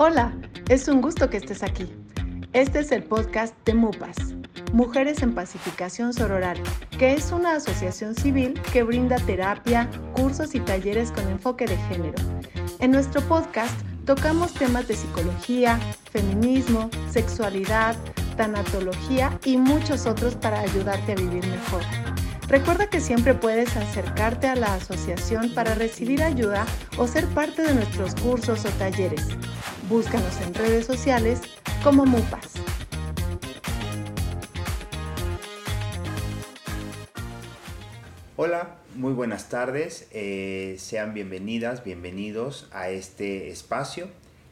Hola, es un gusto que estés aquí. Este es el podcast de MUPAS, Mujeres en Pacificación Sororal, que es una asociación civil que brinda terapia, cursos y talleres con enfoque de género. En nuestro podcast tocamos temas de psicología, feminismo, sexualidad, tanatología y muchos otros para ayudarte a vivir mejor. Recuerda que siempre puedes acercarte a la asociación para recibir ayuda o ser parte de nuestros cursos o talleres. Búscanos en redes sociales como MUPAS. Hola, muy buenas tardes. Eh, sean bienvenidas, bienvenidos a este espacio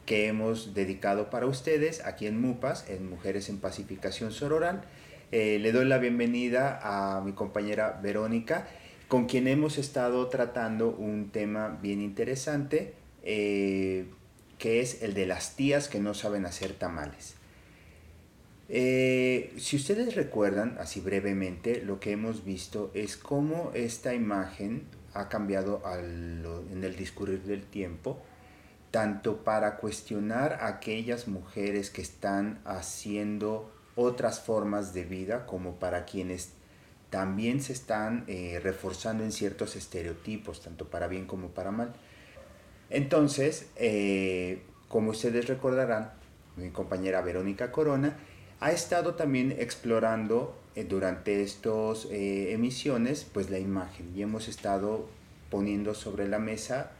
que hemos dedicado para ustedes aquí en MUPAS, en Mujeres en Pacificación Sororal. Eh, le doy la bienvenida a mi compañera Verónica, con quien hemos estado tratando un tema bien interesante. Eh, que es el de las tías que no saben hacer tamales. Eh, si ustedes recuerdan, así brevemente, lo que hemos visto es cómo esta imagen ha cambiado en el discurrir del tiempo, tanto para cuestionar a aquellas mujeres que están haciendo otras formas de vida, como para quienes también se están eh, reforzando en ciertos estereotipos, tanto para bien como para mal. Entonces, eh, como ustedes recordarán, mi compañera Verónica Corona ha estado también explorando eh, durante estas eh, emisiones pues la imagen y hemos estado poniendo sobre la mesa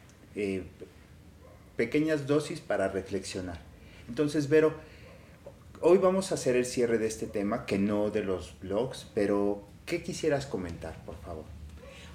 pequeñas dosis para reflexionar. Entonces, Vero, hoy vamos a hacer el cierre de este tema, que no de los blogs, pero ¿qué quisieras comentar, por favor?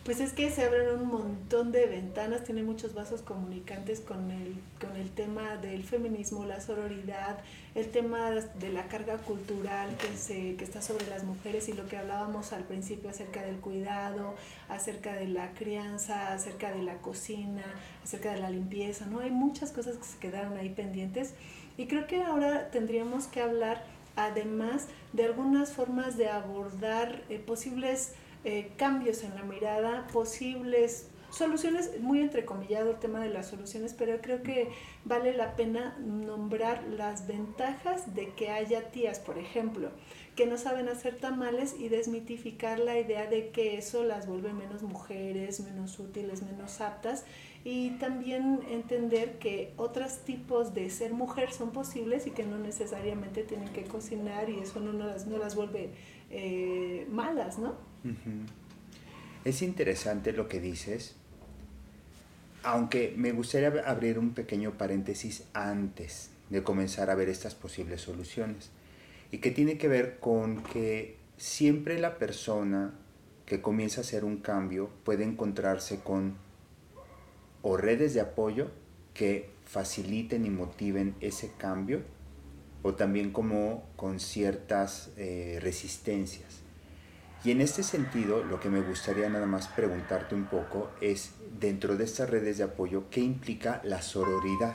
Pues es que se abren un montón de ventanas, tiene muchos vasos comunicantes con el, con el tema del feminismo, la sororidad, el tema de la carga cultural que, se, que está sobre las mujeres y lo que hablábamos al principio acerca del cuidado, acerca de la crianza, acerca de la cocina, acerca de la limpieza, ¿no? Hay muchas cosas que se quedaron ahí pendientes y creo que ahora tendríamos que hablar además de algunas formas de abordar eh, posibles eh, cambios en la mirada, posibles soluciones, muy entrecomillado el tema de las soluciones, pero creo que vale la pena nombrar las ventajas de que haya tías, por ejemplo, que no saben hacer tamales y desmitificar la idea de que eso las vuelve menos mujeres, menos útiles, menos aptas y también entender que otros tipos de ser mujer son posibles y que no necesariamente tienen que cocinar y eso no, las, no las vuelve eh, malas, ¿no? Es interesante lo que dices, aunque me gustaría abrir un pequeño paréntesis antes de comenzar a ver estas posibles soluciones, y que tiene que ver con que siempre la persona que comienza a hacer un cambio puede encontrarse con o redes de apoyo que faciliten y motiven ese cambio, o también como con ciertas eh, resistencias. Y en este sentido, lo que me gustaría nada más preguntarte un poco es, dentro de estas redes de apoyo, ¿qué implica la sororidad?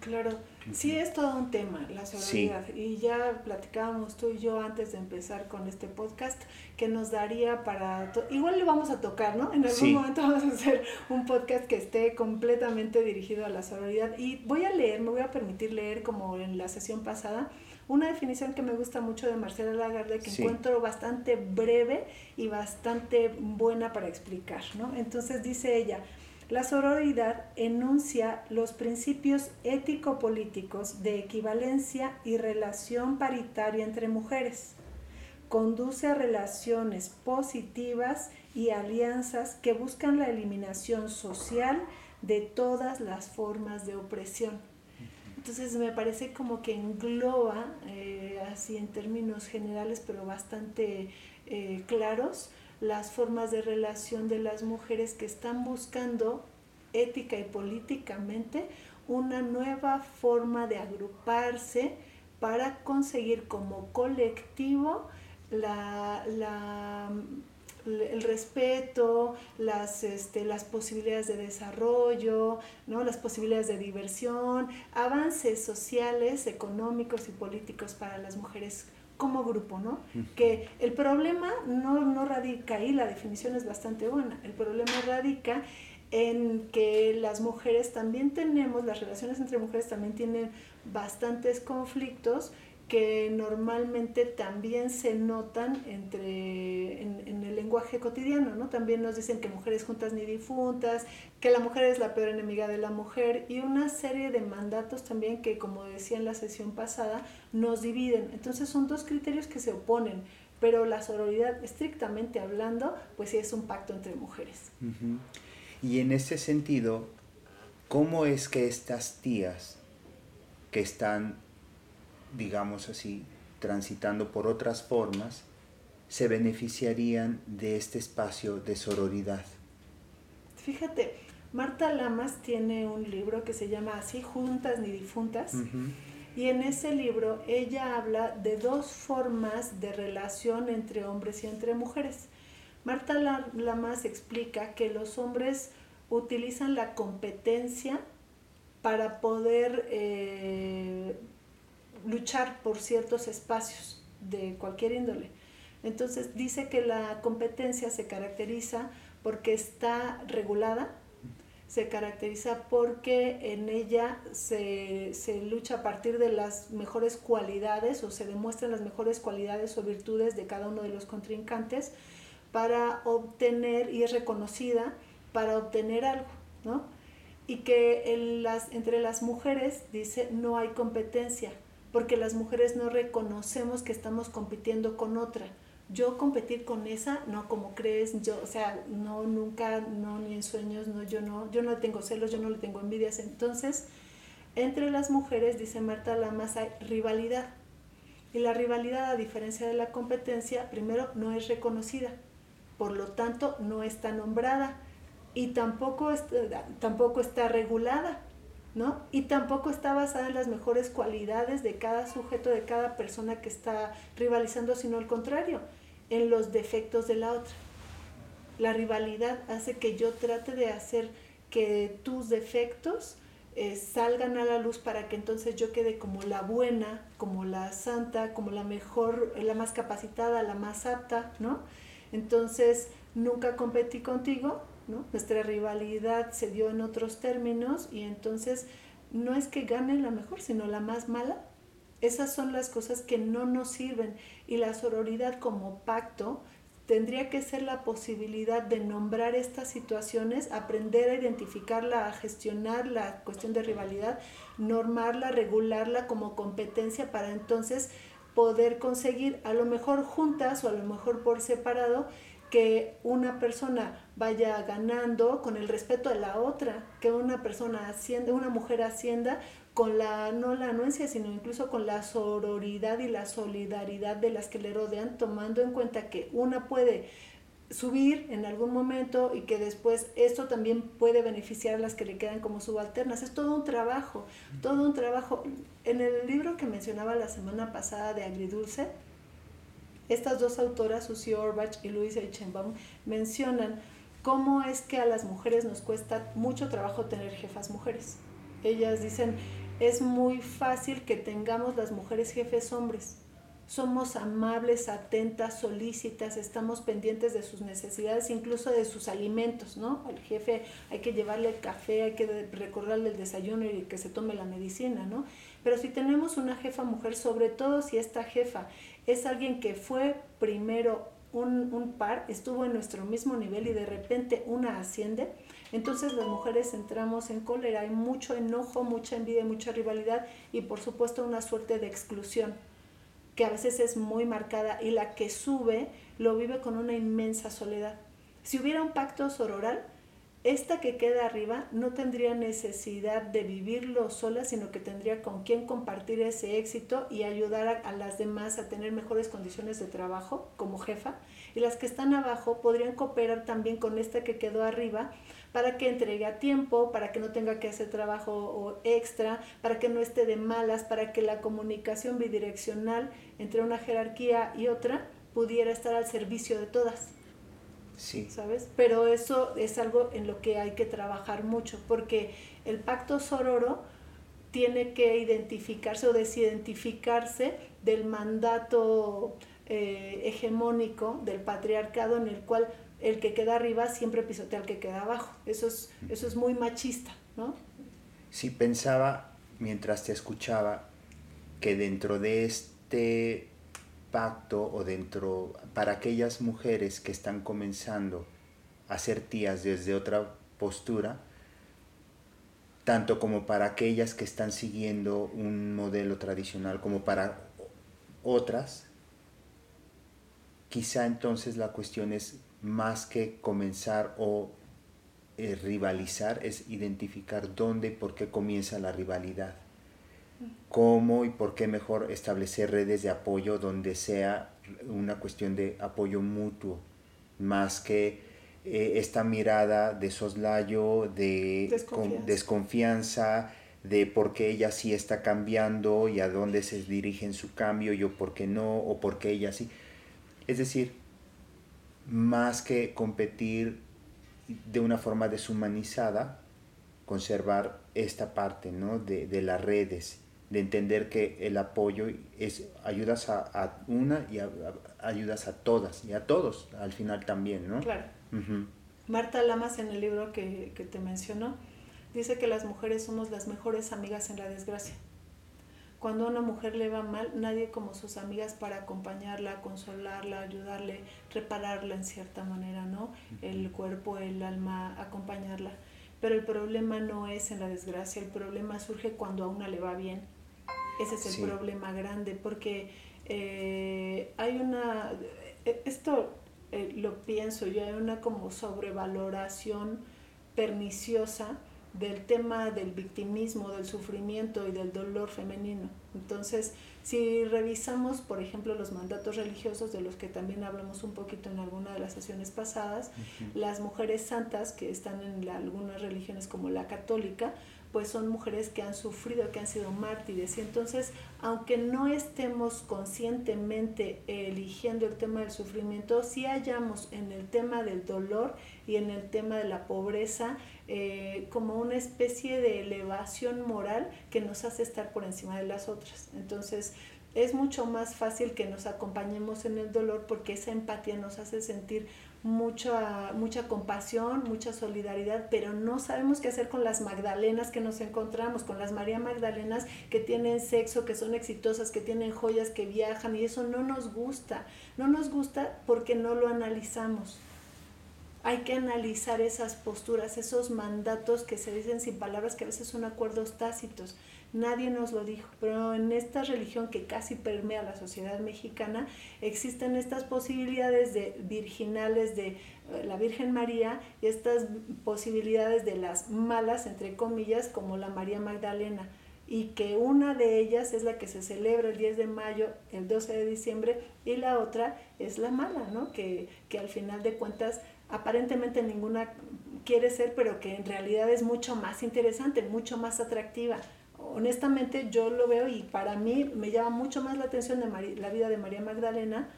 Claro, sí es todo un tema, la sororidad. Y ya platicábamos tú y yo antes de empezar con este podcast que nos daría para... Igual le vamos a tocar, ¿no? En algún momento vamos a hacer un podcast que esté completamente dirigido a la sororidad. Y voy a leer, me voy a permitir leer como en la sesión pasada una definición que me gusta mucho de Marcela Lagarde, que encuentro bastante breve y bastante buena para explicar, ¿no? Entonces dice ella, la sororidad enuncia los principios ético-políticos de equivalencia y relación paritaria entre mujeres. Conduce a relaciones positivas y alianzas que buscan la eliminación social de todas las formas de opresión entonces me parece como que engloba, eh, así en términos generales, pero bastante eh, claros, las formas de relación de las mujeres que están buscando ética y políticamente una nueva forma de agruparse para conseguir como colectivo la, el respeto, las, este, las posibilidades de desarrollo, ¿no? las posibilidades de diversión, avances sociales, económicos y políticos para las mujeres como grupo, ¿no? Que el problema no, no radica ahí, la definición es bastante buena, el problema radica en que las mujeres también tenemos, las relaciones entre mujeres también tienen bastantes conflictos que normalmente también se notan entre, en, el lenguaje cotidiano, ¿no? También nos dicen que mujeres juntas ni difuntas, que la mujer es la peor enemiga de la mujer y una serie de mandatos también que, como decía en la sesión pasada, nos dividen. Entonces son dos criterios que se oponen, pero la sororidad, estrictamente hablando, pues sí es un pacto entre mujeres. Y en ese sentido, ¿cómo es que estas tías que están digamos así, transitando por otras formas, se beneficiarían de este espacio de sororidad. Fíjate, Marta Lamas tiene un libro que se llama Así juntas ni difuntas. Y en ese libro ella habla de dos formas de relación entre hombres y entre mujeres. Marta Lamas explica que los hombres utilizan la competencia para poder eh, luchar por ciertos espacios de cualquier índole. Entonces dice que la competencia se caracteriza porque está regulada, se caracteriza porque en ella se, lucha a partir de las mejores cualidades o se demuestran las mejores cualidades o virtudes de cada uno de los contrincantes para obtener, y es reconocida para obtener algo, ¿no? Y que las, entre las mujeres, dice, no hay competencia, porque las mujeres no reconocemos que estamos compitiendo con otra. Yo competir con esa, no como crees, yo, o sea, no, nunca, no, ni en sueños, no, yo no, yo no tengo celos, yo no le tengo envidias. Entonces, entre las mujeres, dice Marta Lamas, hay rivalidad. Y la rivalidad, a diferencia de la competencia, primero no es reconocida, por lo tanto no está nombrada y tampoco tampoco está regulada. ¿No? Y tampoco está basada en las mejores cualidades de cada sujeto, de cada persona que está rivalizando, sino al contrario, en los defectos de la otra. La rivalidad hace que yo trate de hacer que tus defectos eh, salgan a la luz para que entonces yo quede como la buena, como la santa, como la mejor, la más capacitada, la más apta, ¿no? Entonces, nunca competí contigo, nuestra rivalidad se dio en otros términos y entonces no es que gane la mejor, sino la más mala. Esas son las cosas que no nos sirven y la sororidad como pacto tendría que ser la posibilidad de nombrar estas situaciones, aprender a identificarla, a gestionar la cuestión de rivalidad, normarla, regularla como competencia para entonces poder conseguir a lo mejor juntas o a lo mejor por separado que una persona vaya ganando con el respeto de la otra, que una persona ascienda, una mujer ascienda con la, no la anuencia, sino incluso con la sororidad y la solidaridad de las que le rodean, tomando en cuenta que una puede subir en algún momento y que después esto también puede beneficiar a las que le quedan como subalternas. Es todo un trabajo, todo un trabajo. En el libro que mencionaba la semana pasada de Agridulce, estas dos autoras, Susie Orbach y Louise Eichenbaum, mencionan cómo es que a las mujeres nos cuesta mucho trabajo tener jefas mujeres. Ellas dicen, es muy fácil que tengamos las mujeres jefes hombres. Somos amables, atentas, solícitas, estamos pendientes de sus necesidades, incluso de sus alimentos, ¿no? Al jefe hay que llevarle el café, hay que recordarle el desayuno y que se tome la medicina, ¿no? Pero si tenemos una jefa mujer, sobre todo si esta jefa es alguien que fue primero un, par, estuvo en nuestro mismo nivel y de repente una asciende, entonces las mujeres entramos en cólera, hay mucho enojo, mucha envidia, mucha rivalidad y por supuesto una suerte de exclusión que a veces es muy marcada y la que sube lo vive con una inmensa soledad. Si hubiera un pacto sororal, esta que queda arriba no tendría necesidad de vivirlo sola, sino que tendría con quien compartir ese éxito y ayudar a, las demás a tener mejores condiciones de trabajo como jefa. Y las que están abajo podrían cooperar también con esta que quedó arriba para que entregue a tiempo, para que no tenga que hacer trabajo extra, para que no esté de malas, para que la comunicación bidireccional entre una jerarquía y otra pudiera estar al servicio de todas. Sí. ¿Sabes? Pero eso es algo en lo que hay que trabajar mucho, porque el pacto sororo tiene que identificarse o desidentificarse del mandato eh, hegemónico del patriarcado en el cual el que queda arriba siempre pisotea al que queda abajo. Eso es, eso es muy machista, ¿no? Sí, pensaba mientras te escuchaba que dentro de este pacto o dentro, para aquellas mujeres que están comenzando a ser tías desde otra postura, tanto como para aquellas que están siguiendo un modelo tradicional, como para otras, quizá entonces la cuestión es más que comenzar o eh, rivalizar, es identificar dónde y por qué comienza la rivalidad. Cómo y por qué mejor establecer redes de apoyo donde sea una cuestión de apoyo mutuo, más que eh, esta mirada de soslayo, de desconfianza. desconfianza. de por qué ella sí está cambiando y a dónde se dirige en su cambio, yo por qué no, o por qué ella sí. Es decir, más que competir de una forma deshumanizada, conservar esta parte ¿no? de, de las redes, de entender que el apoyo es ayudas a, una y ayudas a todas y a todos al final también, ¿no? Claro. Marta Lamas en el libro que, que te mencionó dice que las mujeres somos las mejores amigas en la desgracia. Cuando a una mujer le va mal, nadie como sus amigas para acompañarla, consolarla, ayudarle, repararla en cierta manera, ¿no? El cuerpo, el alma, acompañarla. Pero el problema no es en la desgracia, el problema surge cuando a una le va bien. Ese es el problema grande, porque eh, hay una, esto eh, lo pienso yo, hay una como sobrevaloración perniciosa del tema del victimismo, del sufrimiento y del dolor femenino. Entonces, si revisamos, por ejemplo, los mandatos religiosos, de los que también hablamos un poquito en alguna de las sesiones pasadas, las mujeres santas que están en algunas religiones como la católica, pues son mujeres que han sufrido, que han sido mártires. Y entonces, aunque no estemos conscientemente eligiendo el tema del sufrimiento, sí hallamos en el tema del dolor y en el tema de la pobreza eh, como una especie de elevación moral que nos hace estar por encima de las otras. Entonces, es mucho más fácil que nos acompañemos en el dolor porque esa empatía nos hace sentir mucha, mucha compasión, mucha solidaridad, pero no sabemos qué hacer con las Magdalenas que nos encontramos, con las María Magdalenas que tienen sexo, que son exitosas, que tienen joyas, que viajan, y eso no nos gusta. No nos gusta porque no lo analizamos. Hay que analizar esas posturas, esos mandatos que se dicen sin palabras, que a veces son acuerdos tácitos nadie nos lo dijo, pero en esta religión que casi permea la sociedad mexicana existen estas posibilidades de virginales de eh, la Virgen María y estas posibilidades de las malas, entre comillas, como la María Magdalena y que una de ellas es la que se celebra el 10 de mayo, el 12 de diciembre, y la otra es la mala, ¿no? Que, que al final de cuentas aparentemente ninguna quiere ser, pero que en realidad es mucho más interesante, mucho más atractiva honestamente yo lo veo y para mí me llama mucho más la atención de la vida de María Magdalena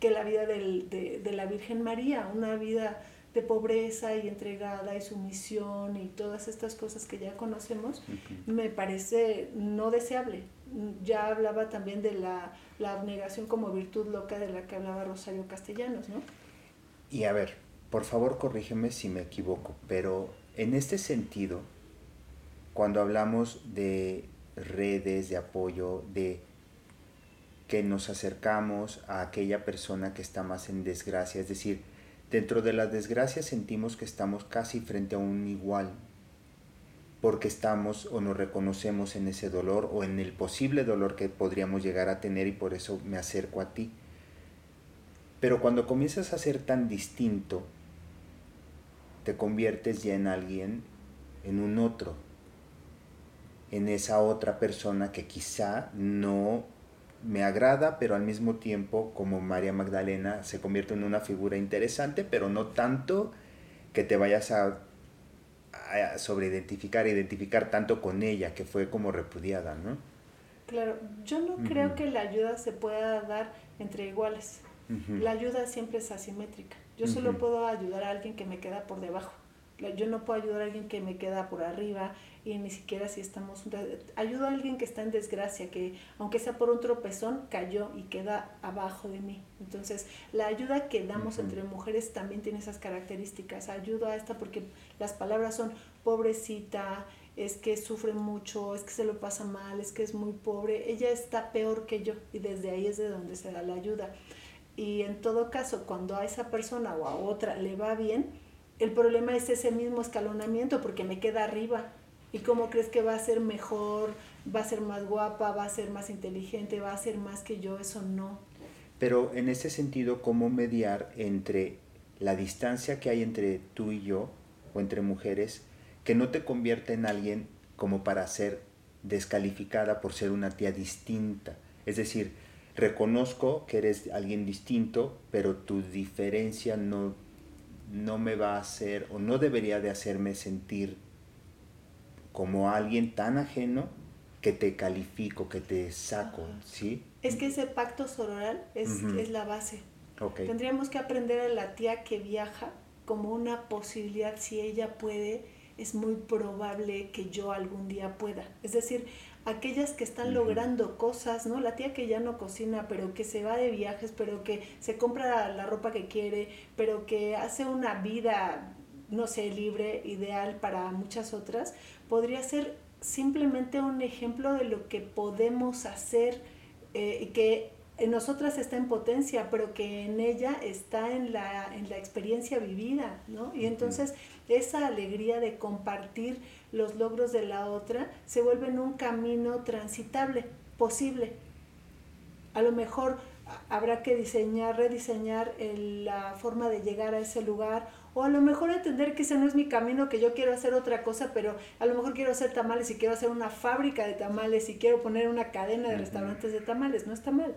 que la vida de, la Virgen María, una vida de pobreza y entregada y sumisión y todas estas cosas que ya conocemos, me parece no deseable. Ya hablaba también de la, la abnegación como virtud loca de la que hablaba Rosario Castellanos, ¿no? Y a ver, por favor corrígeme si me equivoco, pero en este sentido, cuando hablamos de redes de apoyo, de que nos acercamos a aquella persona que está más en desgracia, es decir, dentro de la desgracia sentimos que estamos casi frente a un igual, porque estamos o nos reconocemos en ese dolor o en el posible dolor que podríamos llegar a tener y por eso me acerco a ti. Pero cuando comienzas a ser tan distinto, te conviertes ya en alguien, en un otro, en esa otra persona que quizá no me agrada, pero al mismo tiempo, como María Magdalena, se convierte en una figura interesante, pero no tanto que te vayas a, a sobreidentificar, identificar tanto con ella, que fue como repudiada, ¿no? Claro, yo no creo que la ayuda se pueda dar entre iguales. La ayuda siempre es asimétrica. Yo solo puedo ayudar a alguien que me queda por debajo Yo no puedo ayudar a alguien que me queda por arriba y ni siquiera si estamos... Ayudo a alguien que está en desgracia, que aunque sea por un tropezón, cayó y queda abajo de mí. Entonces, la ayuda que damos entre mujeres también tiene esas características. Ayudo a esta porque las palabras son pobrecita, es que sufre mucho, es que se lo pasa mal, es que es muy pobre. Ella está peor que yo y desde ahí es de donde se da la ayuda. Y en todo caso, cuando a esa persona o a otra le va bien, el problema es ese mismo escalonamiento porque me queda arriba. ¿Y cómo crees que va a ser mejor, va a ser más guapa, va a ser más inteligente, va a ser más que yo? Eso no. Pero en ese sentido, ¿cómo mediar entre la distancia que hay entre tú y yo, o entre mujeres, que no te convierte en alguien como para ser descalificada por ser una tía distinta? Es decir, reconozco que eres alguien distinto, pero tu diferencia no, no me va a hacer o no debería de hacerme sentir como alguien tan ajeno que te califico, que te saco, ¿sí? Es que ese pacto sororal es, es la base. Tendríamos que aprender a la tía que viaja como una posibilidad, si ella puede, es muy probable que yo algún día pueda. Es decir, aquellas que están logrando cosas, ¿no? La tía que ya no cocina, pero que se va de viajes, pero que se compra la ropa que quiere, pero que hace una vida, no sé, libre, ideal para muchas otras, podría ser simplemente un ejemplo de lo que podemos hacer eh, y que en nosotras está en potencia, pero que en ella está en la, en la experiencia vivida, ¿no? Y entonces esa alegría de compartir los logros de la otra se vuelve en un camino transitable, posible. A lo mejor habrá que diseñar, rediseñar la forma de llegar a ese lugar o a lo mejor entender que ese no es mi camino, que yo quiero hacer otra cosa, pero a lo mejor quiero hacer tamales y quiero hacer una fábrica de tamales y quiero poner una cadena de restaurantes de tamales, no está mal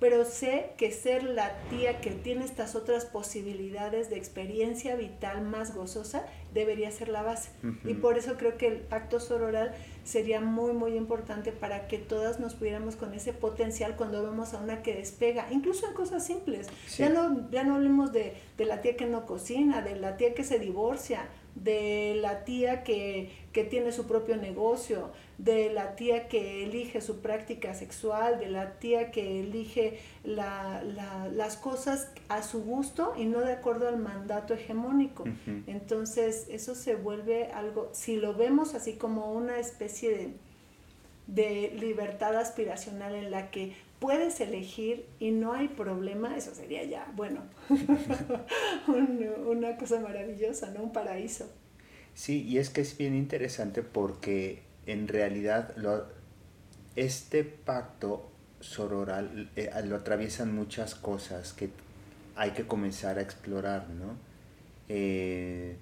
pero sé que ser la tía que tiene estas otras posibilidades de experiencia vital más gozosa debería ser la base. Y por eso creo que el pacto sororal sería muy, muy importante para que todas nos pudiéramos con ese potencial cuando vemos a una que despega, incluso en cosas simples. Ya, no, ya no hablemos de, de la tía que no cocina, de la tía que se divorcia, de la tía que, tiene su propio negocio, de la tía que elige su práctica sexual, de la tía que elige las cosas a su gusto y no de acuerdo al mandato hegemónico. Entonces eso se vuelve algo, si lo vemos así como una especie de, de libertad aspiracional en la que puedes elegir y no hay problema, eso sería ya, bueno, una cosa maravillosa, ¿no? Un paraíso. Sí, y es que es bien interesante porque en realidad lo, este pacto sororal eh, lo atraviesan muchas cosas que hay que comenzar a explorar, ¿no? Eh,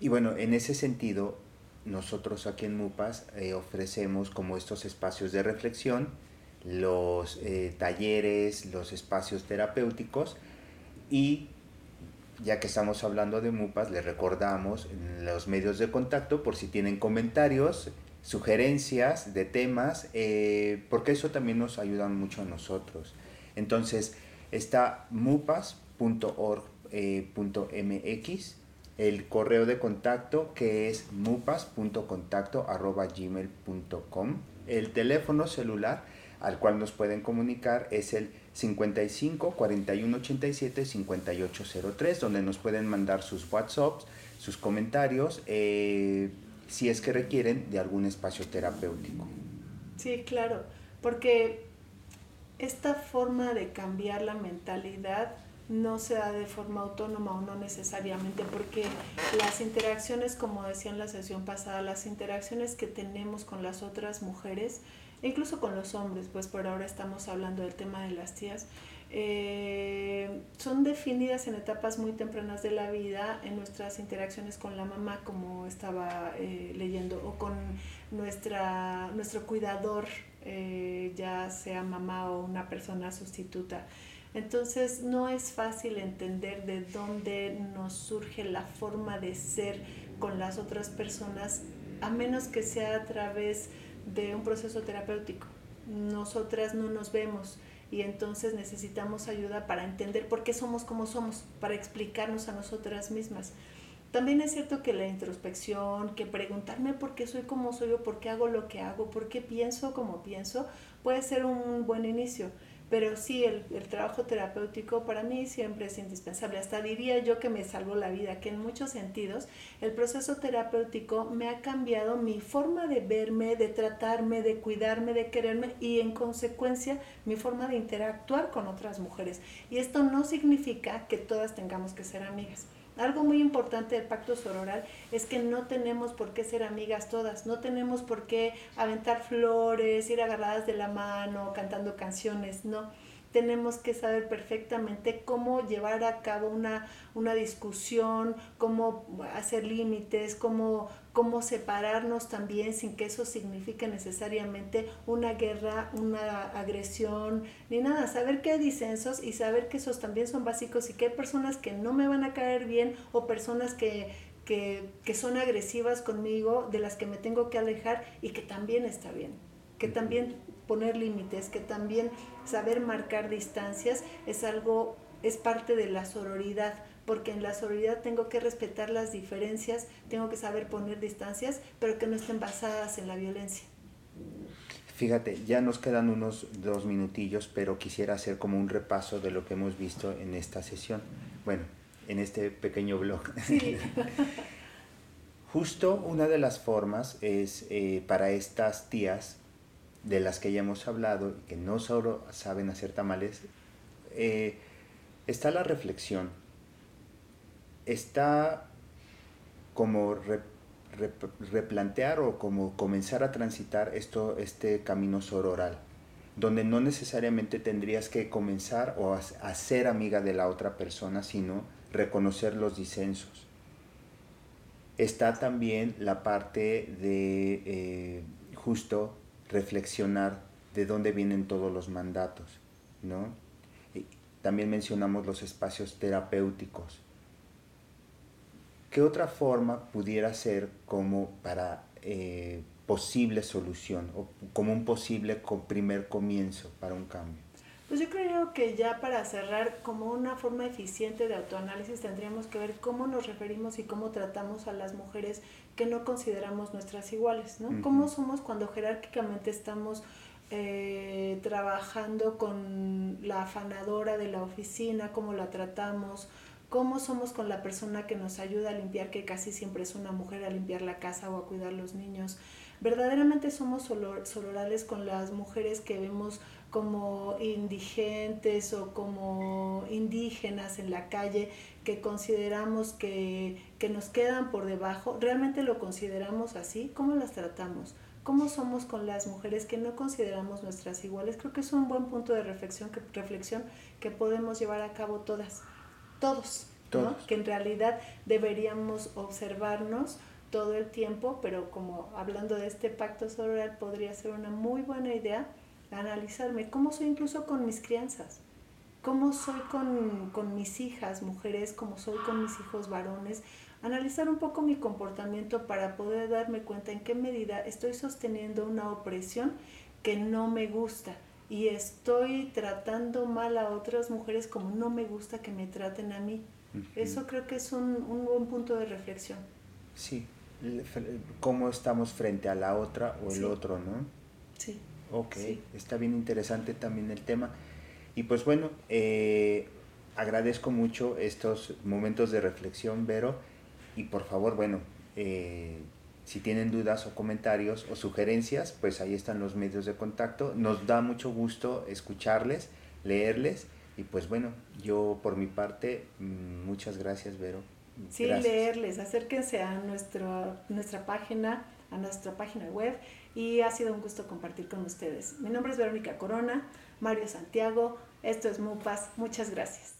y bueno, en ese sentido, nosotros aquí en MUPAS eh, ofrecemos como estos espacios de reflexión, los eh, talleres, los espacios terapéuticos y ya que estamos hablando de MUPAS, les recordamos los medios de contacto por si tienen comentarios, sugerencias de temas, eh, porque eso también nos ayuda mucho a nosotros. Entonces, está mupas.org.mx, el correo de contacto que es mupas.contacto.gmail.com, el teléfono celular al cual nos pueden comunicar es el 55 41 87 5803, donde nos pueden mandar sus WhatsApps, sus comentarios, eh, si es que requieren de algún espacio terapéutico. Sí, claro, porque esta forma de cambiar la mentalidad no se da de forma autónoma o no necesariamente, porque las interacciones, como decía en la sesión pasada, las interacciones que tenemos con las otras mujeres, incluso con los hombres, pues por ahora estamos hablando del tema de las tías, eh, son definidas en etapas muy tempranas de la vida, en nuestras interacciones con la mamá, como estaba eh, leyendo, o con nuestra, nuestro cuidador, eh, ya sea mamá o una persona sustituta. Entonces no es fácil entender de dónde nos surge la forma de ser con las otras personas, a menos que sea a través de un proceso terapéutico. Nosotras no nos vemos y entonces necesitamos ayuda para entender por qué somos como somos, para explicarnos a nosotras mismas. También es cierto que la introspección, que preguntarme por qué soy como soy o por qué hago lo que hago, por qué pienso como pienso, puede ser un buen inicio. Pero sí, el, trabajo terapéutico para mí siempre es indispensable. Hasta diría yo que me salvó la vida, que en muchos sentidos el proceso terapéutico me ha cambiado mi forma de verme, de tratarme, de cuidarme, de quererme y en consecuencia mi forma de interactuar con otras mujeres. Y esto no significa que todas tengamos que ser amigas. Algo muy importante del pacto sororal es que no tenemos por qué ser amigas todas, no tenemos por qué aventar flores, ir agarradas de la mano, cantando canciones, no. Tenemos que saber perfectamente cómo llevar a cabo una, una discusión, cómo hacer límites, cómo, cómo separarnos también sin que eso signifique necesariamente una guerra, una agresión, ni nada. Saber que hay disensos y saber que esos también son básicos y que hay personas que no me van a caer bien o personas que, que, que son agresivas conmigo, de las que me tengo que alejar y que también está bien que también poner límites, que también saber marcar distancias es algo, es parte de la sororidad, porque en la sororidad tengo que respetar las diferencias, tengo que saber poner distancias, pero que no estén basadas en la violencia. Fíjate, ya nos quedan unos dos minutillos, pero quisiera hacer como un repaso de lo que hemos visto en esta sesión. Bueno, en este pequeño blog. Sí. Justo una de las formas es eh, para estas tías de las que ya hemos hablado, que no solo saben hacer tamales, eh, está la reflexión, está como replantear o como comenzar a transitar esto, este camino sororal, donde no necesariamente tendrías que comenzar o a, ser amiga de la otra persona, sino reconocer los disensos. Está también la parte de eh, justo reflexionar de dónde vienen todos los mandatos, ¿no? También mencionamos los espacios terapéuticos. ¿Qué otra forma pudiera ser como para eh, posible solución o como un posible primer comienzo para un cambio? Pues yo creo que ya para cerrar, como una forma eficiente de autoanálisis, tendríamos que ver cómo nos referimos y cómo tratamos a las mujeres que no consideramos nuestras iguales, ¿no? ¿Cómo somos cuando jerárquicamente estamos eh, trabajando con la afanadora de la oficina, cómo la tratamos, cómo somos con la persona que nos ayuda a limpiar, que casi siempre es una mujer a limpiar la casa o a cuidar los niños. Verdaderamente somos solorales con las mujeres que vemos como indigentes o como indígenas en la calle que consideramos que, que, nos quedan por debajo, ¿realmente lo consideramos así? ¿Cómo las tratamos? ¿Cómo somos con las mujeres que no consideramos nuestras iguales? Creo que es un buen punto de reflexión que, reflexión que podemos llevar a cabo todas, todos, todos. que en realidad deberíamos observarnos todo el tiempo, pero como hablando de este pacto social podría ser una muy buena idea analizarme cómo soy incluso con mis crianzas, cómo soy con, con mis hijas mujeres, cómo soy con mis hijos varones, analizar un poco mi comportamiento para poder darme cuenta en qué medida estoy sosteniendo una opresión que no me gusta y estoy tratando mal a otras mujeres como no me gusta que me traten a mí. Eso creo que es un, un, buen punto de reflexión. Sí, cómo estamos frente a la otra o el otro, ¿no? Sí. Ok, está bien interesante también el tema. Y pues bueno, eh, agradezco mucho estos momentos de reflexión, Vero. Y por favor, bueno, eh, si tienen dudas o comentarios o sugerencias, pues ahí están los medios de contacto. Nos da mucho gusto escucharles, leerles. Y pues bueno, yo por mi parte, mm, muchas gracias, Vero. Sí, leerles, acérquense a nuestro, nuestra página, a nuestra página web y ha sido un gusto compartir con ustedes. Mi nombre es Verónica Corona, Mario Santiago, esto es MUPAS, muchas gracias.